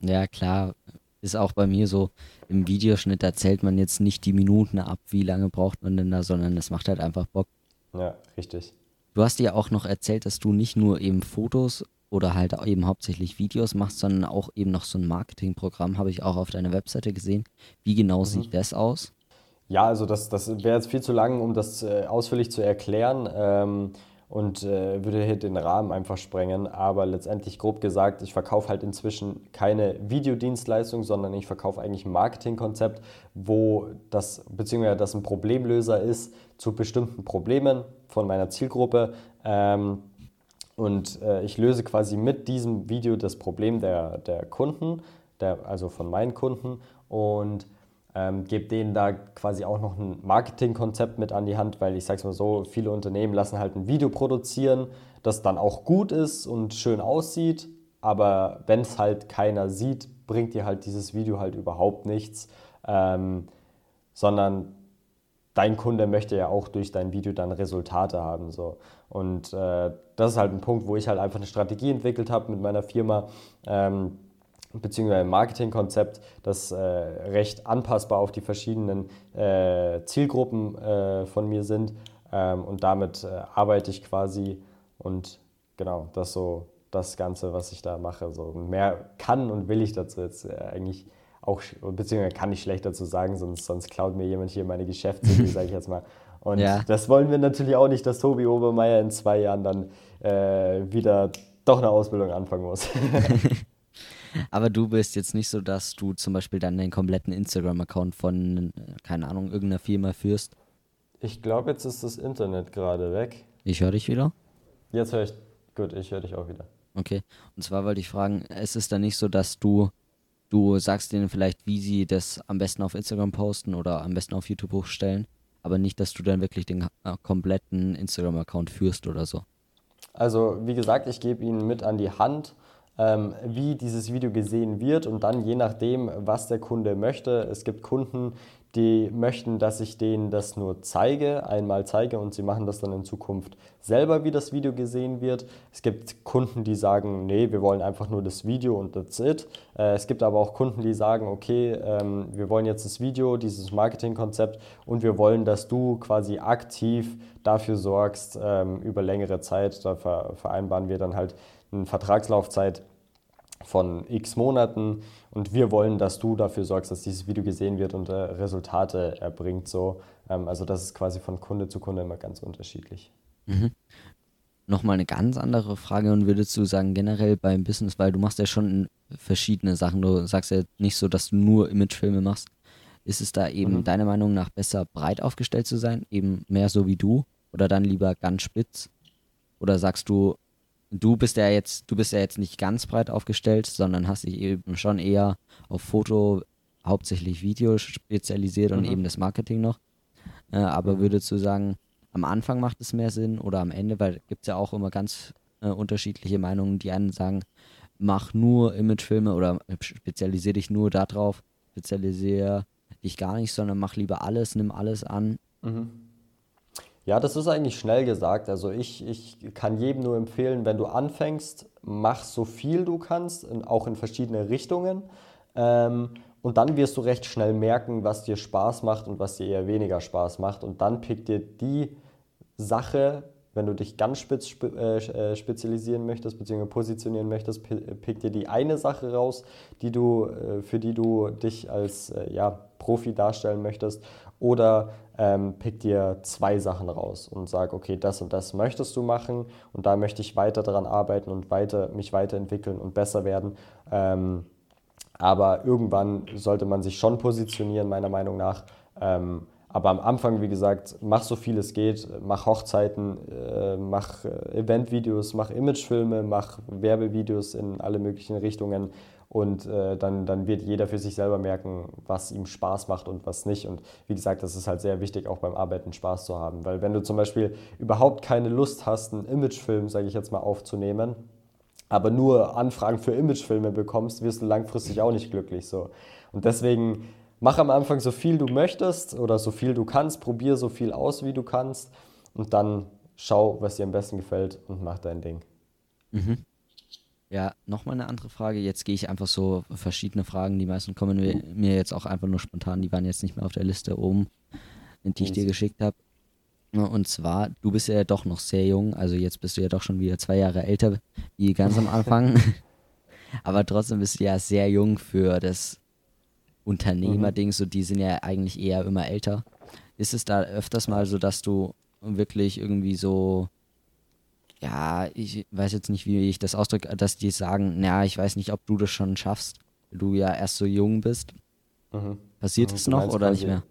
Ja, klar, ist auch bei mir so, im Videoschnitt, da zählt man jetzt nicht die Minuten ab, wie lange braucht man denn da, sondern es macht halt einfach Bock. Ja, richtig. Du hast dir auch noch erzählt, dass du nicht nur eben Fotos oder halt eben hauptsächlich Videos machst, sondern auch eben noch so ein Marketingprogramm, habe ich auch auf deiner Webseite gesehen. Wie genau mhm. sieht das aus? Ja, also das, das wäre jetzt viel zu lang, um das äh, ausführlich zu erklären. Ähm, und äh, würde hier den Rahmen einfach sprengen. Aber letztendlich grob gesagt, ich verkaufe halt inzwischen keine Videodienstleistung, sondern ich verkaufe eigentlich ein Marketingkonzept, wo das, beziehungsweise das ein Problemlöser ist zu bestimmten Problemen von meiner Zielgruppe. Ähm, und äh, ich löse quasi mit diesem Video das Problem der, der Kunden, der, also von meinen Kunden. Und ähm, gebe denen da quasi auch noch ein Marketingkonzept mit an die Hand, weil ich sage es mal so, viele Unternehmen lassen halt ein Video produzieren, das dann auch gut ist und schön aussieht, aber wenn es halt keiner sieht, bringt dir halt dieses Video halt überhaupt nichts, ähm, sondern dein Kunde möchte ja auch durch dein Video dann Resultate haben. So. Und äh, das ist halt ein Punkt, wo ich halt einfach eine Strategie entwickelt habe mit meiner Firma. Ähm, beziehungsweise ein Marketingkonzept, das äh, recht anpassbar auf die verschiedenen äh, Zielgruppen äh, von mir sind. Ähm, und damit äh, arbeite ich quasi und genau, das so das Ganze, was ich da mache. So mehr kann und will ich dazu jetzt äh, eigentlich auch, beziehungsweise kann ich schlecht dazu sagen, sonst, sonst klaut mir jemand hier meine Geschäftsidee, sage ich jetzt mal. Und ja. das wollen wir natürlich auch nicht, dass Tobi Obermeier in zwei Jahren dann äh, wieder doch eine Ausbildung anfangen muss. Aber du bist jetzt nicht so, dass du zum Beispiel dann den kompletten Instagram-Account von, keine Ahnung, irgendeiner Firma führst. Ich glaube, jetzt ist das Internet gerade weg. Ich höre dich wieder. Jetzt höre ich, gut, ich höre dich auch wieder. Okay, und zwar wollte ich fragen, es ist dann nicht so, dass du Du sagst denen vielleicht, wie sie das am besten auf Instagram posten oder am besten auf YouTube hochstellen, aber nicht, dass du dann wirklich den äh, kompletten Instagram-Account führst oder so. Also, wie gesagt, ich gebe ihnen mit an die Hand, wie dieses Video gesehen wird und dann je nachdem, was der Kunde möchte. Es gibt Kunden, die möchten, dass ich denen das nur zeige, einmal zeige und sie machen das dann in Zukunft selber, wie das Video gesehen wird. Es gibt Kunden, die sagen, nee, wir wollen einfach nur das Video und that's it. Äh, es gibt aber auch Kunden, die sagen, okay, ähm, wir wollen jetzt das Video, dieses Marketingkonzept und wir wollen, dass du quasi aktiv dafür sorgst ähm, über längere Zeit. Da vereinbaren wir dann halt eine Vertragslaufzeit von x Monaten und wir wollen, dass du dafür sorgst, dass dieses Video gesehen wird und äh, Resultate erbringt. So. Ähm, also das ist quasi von Kunde zu Kunde immer ganz unterschiedlich. Mhm. Nochmal eine ganz andere Frage und würdest du sagen, generell beim Business, weil du machst ja schon verschiedene Sachen, du sagst ja nicht so, dass du nur Imagefilme machst. Ist es da eben mhm. deiner Meinung nach besser breit aufgestellt zu sein, eben mehr so wie du oder dann lieber ganz spitz? Oder sagst du, du bist ja jetzt, du bist ja jetzt nicht ganz breit aufgestellt, sondern hast dich eben schon eher auf Foto, hauptsächlich Video spezialisiert und mhm. eben das Marketing noch. Äh, aber mhm. würdest du sagen, am Anfang macht es mehr Sinn oder am Ende, weil gibt es ja auch immer ganz äh, unterschiedliche Meinungen. Die einen sagen, mach nur Imagefilme oder spezialisiere dich nur darauf, spezialisiere dich gar nicht, sondern mach lieber alles, nimm alles an. Mhm. Ja, das ist eigentlich schnell gesagt. Also ich, ich kann jedem nur empfehlen, wenn du anfängst, mach so viel du kannst, auch in verschiedene Richtungen. Ähm, und dann wirst du recht schnell merken, was dir Spaß macht und was dir eher weniger Spaß macht. Und dann pick dir die Sache, wenn du dich ganz spitz, äh, äh, spezialisieren möchtest bzw. positionieren möchtest, pick dir die eine Sache raus, die du, äh, für die du dich als ja, Profi darstellen möchtest. Oder ähm, pick dir zwei Sachen raus und sag, okay, das und das möchtest du machen und da möchte ich weiter daran arbeiten und weiter, mich weiterentwickeln und besser werden. Ähm, aber irgendwann sollte man sich schon positionieren, meiner Meinung nach. Ähm, aber am Anfang, wie gesagt, mach so viel es geht, mach Hochzeiten, äh, mach äh, Eventvideos, mach Imagefilme, mach Werbevideos in alle möglichen Richtungen und äh, dann, dann wird jeder für sich selber merken, was ihm Spaß macht und was nicht. Und wie gesagt, das ist halt sehr wichtig, auch beim Arbeiten Spaß zu haben. Weil wenn du zum Beispiel überhaupt keine Lust hast, einen Imagefilm, sage ich jetzt mal, aufzunehmen, aber nur Anfragen für Imagefilme bekommst, wirst du langfristig auch nicht glücklich. So. Und deswegen mach am Anfang so viel du möchtest oder so viel du kannst, probier so viel aus, wie du kannst und dann schau, was dir am besten gefällt und mach dein Ding. Mhm. Ja, nochmal eine andere Frage. Jetzt gehe ich einfach so verschiedene Fragen. Die meisten kommen mir jetzt auch einfach nur spontan. Die waren jetzt nicht mehr auf der Liste oben, die ich dir geschickt habe. Und zwar, du bist ja doch noch sehr jung. Also jetzt bist du ja doch schon wieder zwei Jahre älter wie ganz am Anfang. Aber trotzdem bist du ja sehr jung für das Unternehmerding. So, die sind ja eigentlich eher immer älter. Ist es da öfters mal so, dass du wirklich irgendwie so ja, ich weiß jetzt nicht, wie ich das ausdrücke, dass die sagen, naja, ich weiß nicht, ob du das schon schaffst, du ja erst so jung bist. Mhm. Passiert es mhm. noch oder quasi, nicht mehr?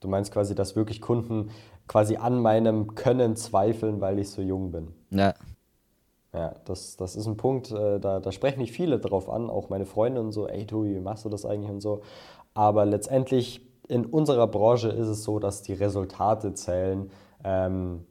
Du meinst quasi, dass wirklich Kunden quasi an meinem Können zweifeln, weil ich so jung bin. Ja. Ja, das, das ist ein Punkt, äh, da, da sprechen mich viele drauf an, auch meine Freunde und so, ey Tobi, wie machst du das eigentlich und so. Aber letztendlich in unserer Branche ist es so, dass die Resultate zählen ähm,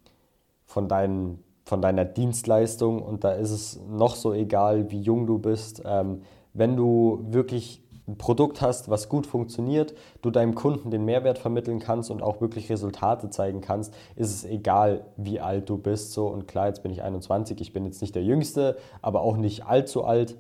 von deinen von deiner Dienstleistung und da ist es noch so egal, wie jung du bist. Ähm, wenn du wirklich ein Produkt hast, was gut funktioniert, du deinem Kunden den Mehrwert vermitteln kannst und auch wirklich Resultate zeigen kannst, ist es egal, wie alt du bist. So und klar, jetzt bin ich 21, ich bin jetzt nicht der Jüngste, aber auch nicht allzu alt.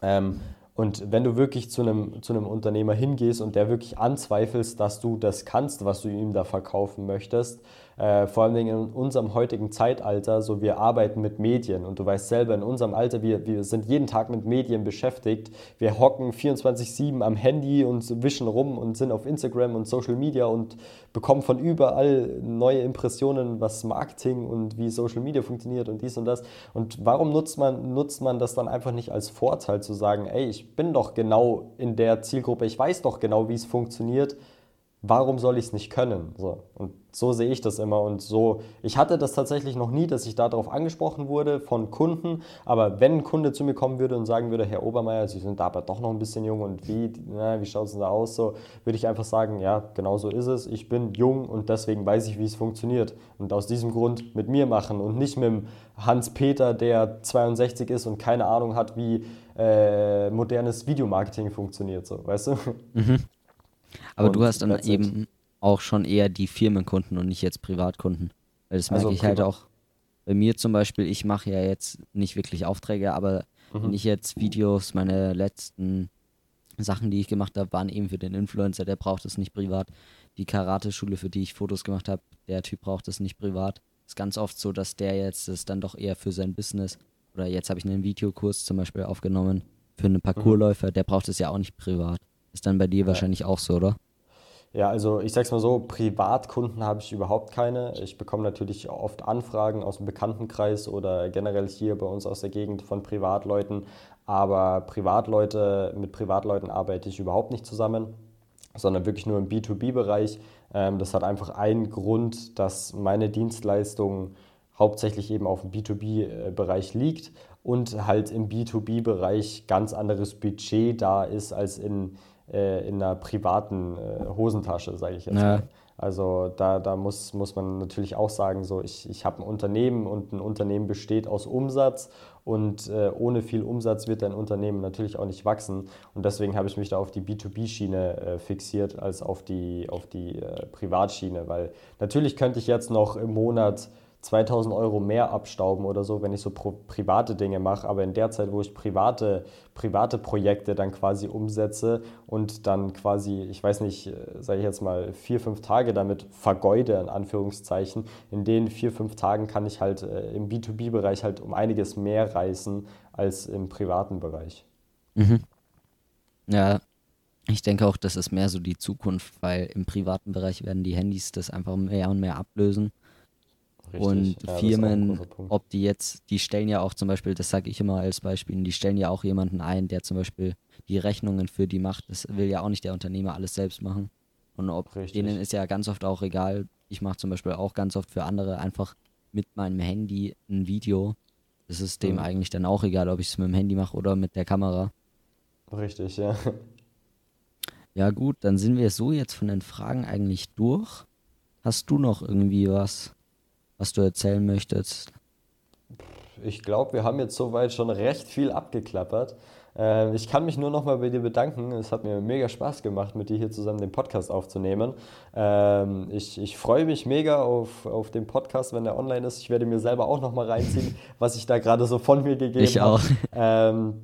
Ähm, und wenn du wirklich zu einem, zu einem Unternehmer hingehst und der wirklich anzweifelst, dass du das kannst, was du ihm da verkaufen möchtest, äh, vor allem in unserem heutigen Zeitalter, so wir arbeiten mit Medien und du weißt selber, in unserem Alter, wir, wir sind jeden Tag mit Medien beschäftigt. Wir hocken 24-7 am Handy und wischen rum und sind auf Instagram und Social Media und bekommen von überall neue Impressionen, was Marketing und wie Social Media funktioniert und dies und das. Und warum nutzt man, nutzt man das dann einfach nicht als Vorteil zu sagen, ey, ich bin doch genau in der Zielgruppe, ich weiß doch genau, wie es funktioniert warum soll ich es nicht können? So. Und so sehe ich das immer und so. Ich hatte das tatsächlich noch nie, dass ich darauf angesprochen wurde von Kunden, aber wenn ein Kunde zu mir kommen würde und sagen würde, Herr Obermeier, Sie sind aber doch noch ein bisschen jung und wie, na, wie schaut es denn da aus? So würde ich einfach sagen, ja, genau so ist es. Ich bin jung und deswegen weiß ich, wie es funktioniert. Und aus diesem Grund mit mir machen und nicht mit dem Hans-Peter, der 62 ist und keine Ahnung hat, wie äh, modernes Videomarketing funktioniert, so, weißt du? Mhm. Aber und du hast dann eben auch schon eher die Firmenkunden und nicht jetzt Privatkunden. Weil das merke also, ich halt auch bei mir zum Beispiel. Ich mache ja jetzt nicht wirklich Aufträge, aber mhm. wenn ich jetzt Videos, meine letzten Sachen, die ich gemacht habe, waren eben für den Influencer, der braucht es nicht privat. Die Karate-Schule, für die ich Fotos gemacht habe, der Typ braucht es nicht privat. Ist ganz oft so, dass der jetzt es dann doch eher für sein Business oder jetzt habe ich einen Videokurs zum Beispiel aufgenommen für einen Parkourläufer, der braucht es ja auch nicht privat. Ist dann bei dir ja. wahrscheinlich auch so, oder? Ja, also ich sag's mal so, Privatkunden habe ich überhaupt keine. Ich bekomme natürlich oft Anfragen aus dem Bekanntenkreis oder generell hier bei uns aus der Gegend von Privatleuten. Aber Privatleute, mit Privatleuten arbeite ich überhaupt nicht zusammen, sondern wirklich nur im B2B-Bereich. Ähm, das hat einfach einen Grund, dass meine Dienstleistung hauptsächlich eben auf dem B2B-Bereich liegt und halt im B2B-Bereich ganz anderes Budget da ist als in äh, in einer privaten äh, Hosentasche, sage ich jetzt ja. mal. Also da, da muss, muss man natürlich auch sagen, so ich, ich habe ein Unternehmen und ein Unternehmen besteht aus Umsatz und äh, ohne viel Umsatz wird ein Unternehmen natürlich auch nicht wachsen. Und deswegen habe ich mich da auf die B2B-Schiene äh, fixiert als auf die, auf die äh, Privatschiene, weil natürlich könnte ich jetzt noch im Monat 2000 Euro mehr abstauben oder so, wenn ich so private Dinge mache. Aber in der Zeit, wo ich private, private Projekte dann quasi umsetze und dann quasi, ich weiß nicht, äh, sage ich jetzt mal, vier, fünf Tage damit vergeude, in Anführungszeichen, in den vier, fünf Tagen kann ich halt äh, im B2B-Bereich halt um einiges mehr reißen als im privaten Bereich. Mhm. Ja, ich denke auch, das ist mehr so die Zukunft, weil im privaten Bereich werden die Handys das einfach mehr und mehr ablösen. Richtig. Und ja, Firmen, ob die jetzt, die stellen ja auch zum Beispiel, das sage ich immer als Beispiel, die stellen ja auch jemanden ein, der zum Beispiel die Rechnungen für die macht. Das will ja auch nicht der Unternehmer alles selbst machen. Und ob Richtig. denen ist ja ganz oft auch egal. Ich mache zum Beispiel auch ganz oft für andere einfach mit meinem Handy ein Video. Das ist dem mhm. eigentlich dann auch egal, ob ich es mit dem Handy mache oder mit der Kamera. Richtig, ja. Ja gut, dann sind wir so jetzt von den Fragen eigentlich durch. Hast du noch irgendwie was? Was du erzählen möchtest? Ich glaube, wir haben jetzt soweit schon recht viel abgeklappert. Ähm, ich kann mich nur noch mal bei dir bedanken. Es hat mir mega Spaß gemacht, mit dir hier zusammen den Podcast aufzunehmen. Ähm, ich, ich freue mich mega auf, auf den Podcast, wenn der online ist. Ich werde mir selber auch noch mal reinziehen, was ich da gerade so von mir gegeben habe. Ich auch. Ähm,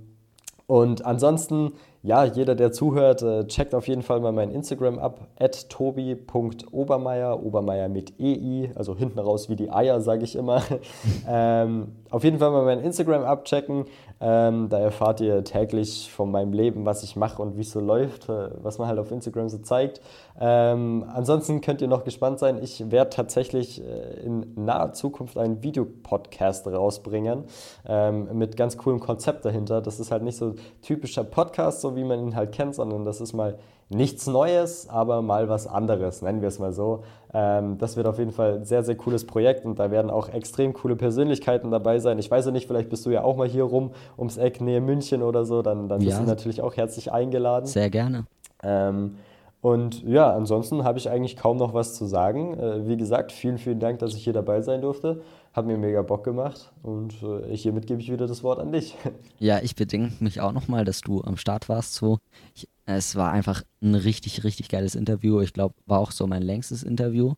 und ansonsten ja, jeder, der zuhört, äh, checkt auf jeden Fall mal mein Instagram ab, at tobi.obermeier, Obermeier mit EI, also hinten raus wie die Eier, sage ich immer. ähm, auf jeden Fall mal mein Instagram abchecken. Ähm, da erfahrt ihr täglich von meinem Leben, was ich mache und wie es so läuft, äh, was man halt auf Instagram so zeigt. Ähm, ansonsten könnt ihr noch gespannt sein. Ich werde tatsächlich äh, in naher Zukunft einen Videopodcast rausbringen ähm, mit ganz coolem Konzept dahinter. Das ist halt nicht so typischer Podcast, so wie man ihn halt kennt, sondern das ist mal nichts Neues, aber mal was anderes, nennen wir es mal so. Ähm, das wird auf jeden Fall ein sehr, sehr cooles Projekt und da werden auch extrem coole Persönlichkeiten dabei sein. Ich weiß ja nicht, vielleicht bist du ja auch mal hier rum ums Eck, Nähe München oder so, dann, dann ja. bist du natürlich auch herzlich eingeladen. Sehr gerne. Ähm, und ja, ansonsten habe ich eigentlich kaum noch was zu sagen. Äh, wie gesagt, vielen, vielen Dank, dass ich hier dabei sein durfte. Hat mir mega Bock gemacht und äh, hiermit gebe ich wieder das Wort an dich. Ja, ich bedanke mich auch nochmal, dass du am Start warst. So. Ich Es war einfach ein richtig, richtig geiles Interview. Ich glaube, war auch so mein längstes Interview.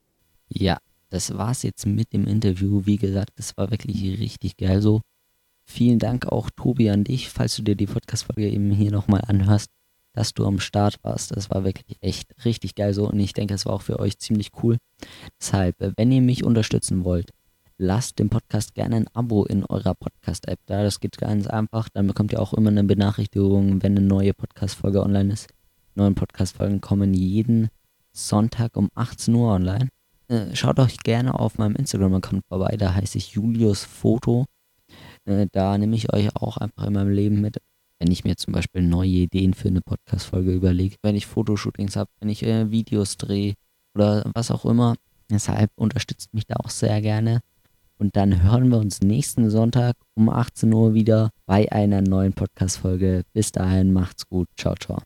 Ja, das war's jetzt mit dem Interview. Wie gesagt, das war wirklich richtig geil so. Vielen Dank auch, Tobi, an dich, falls du dir die Podcast-Folge eben hier nochmal anhörst, dass du am Start warst. Das war wirklich echt richtig geil so und ich denke, es war auch für euch ziemlich cool. Deshalb, wenn ihr mich unterstützen wollt, lasst dem Podcast gerne ein Abo in eurer Podcast-App da. Das geht ganz einfach. Dann bekommt ihr auch immer eine Benachrichtigung, wenn eine neue Podcast-Folge online ist. Neue Podcast-Folgen kommen jeden Sonntag um 18 Uhr online. Äh, schaut euch gerne auf meinem Instagram-Account vorbei, da heiße ich Julius Foto. Äh, da nehme ich euch auch einfach in meinem Leben mit. Wenn ich mir zum Beispiel neue Ideen für eine Podcast-Folge überlege, wenn ich Fotoshootings habe, wenn ich äh, Videos drehe oder was auch immer. Deshalb unterstützt mich da auch sehr gerne. Und dann hören wir uns nächsten Sonntag um 18 Uhr wieder bei einer neuen Podcast-Folge. Bis dahin, macht's gut. Ciao, ciao.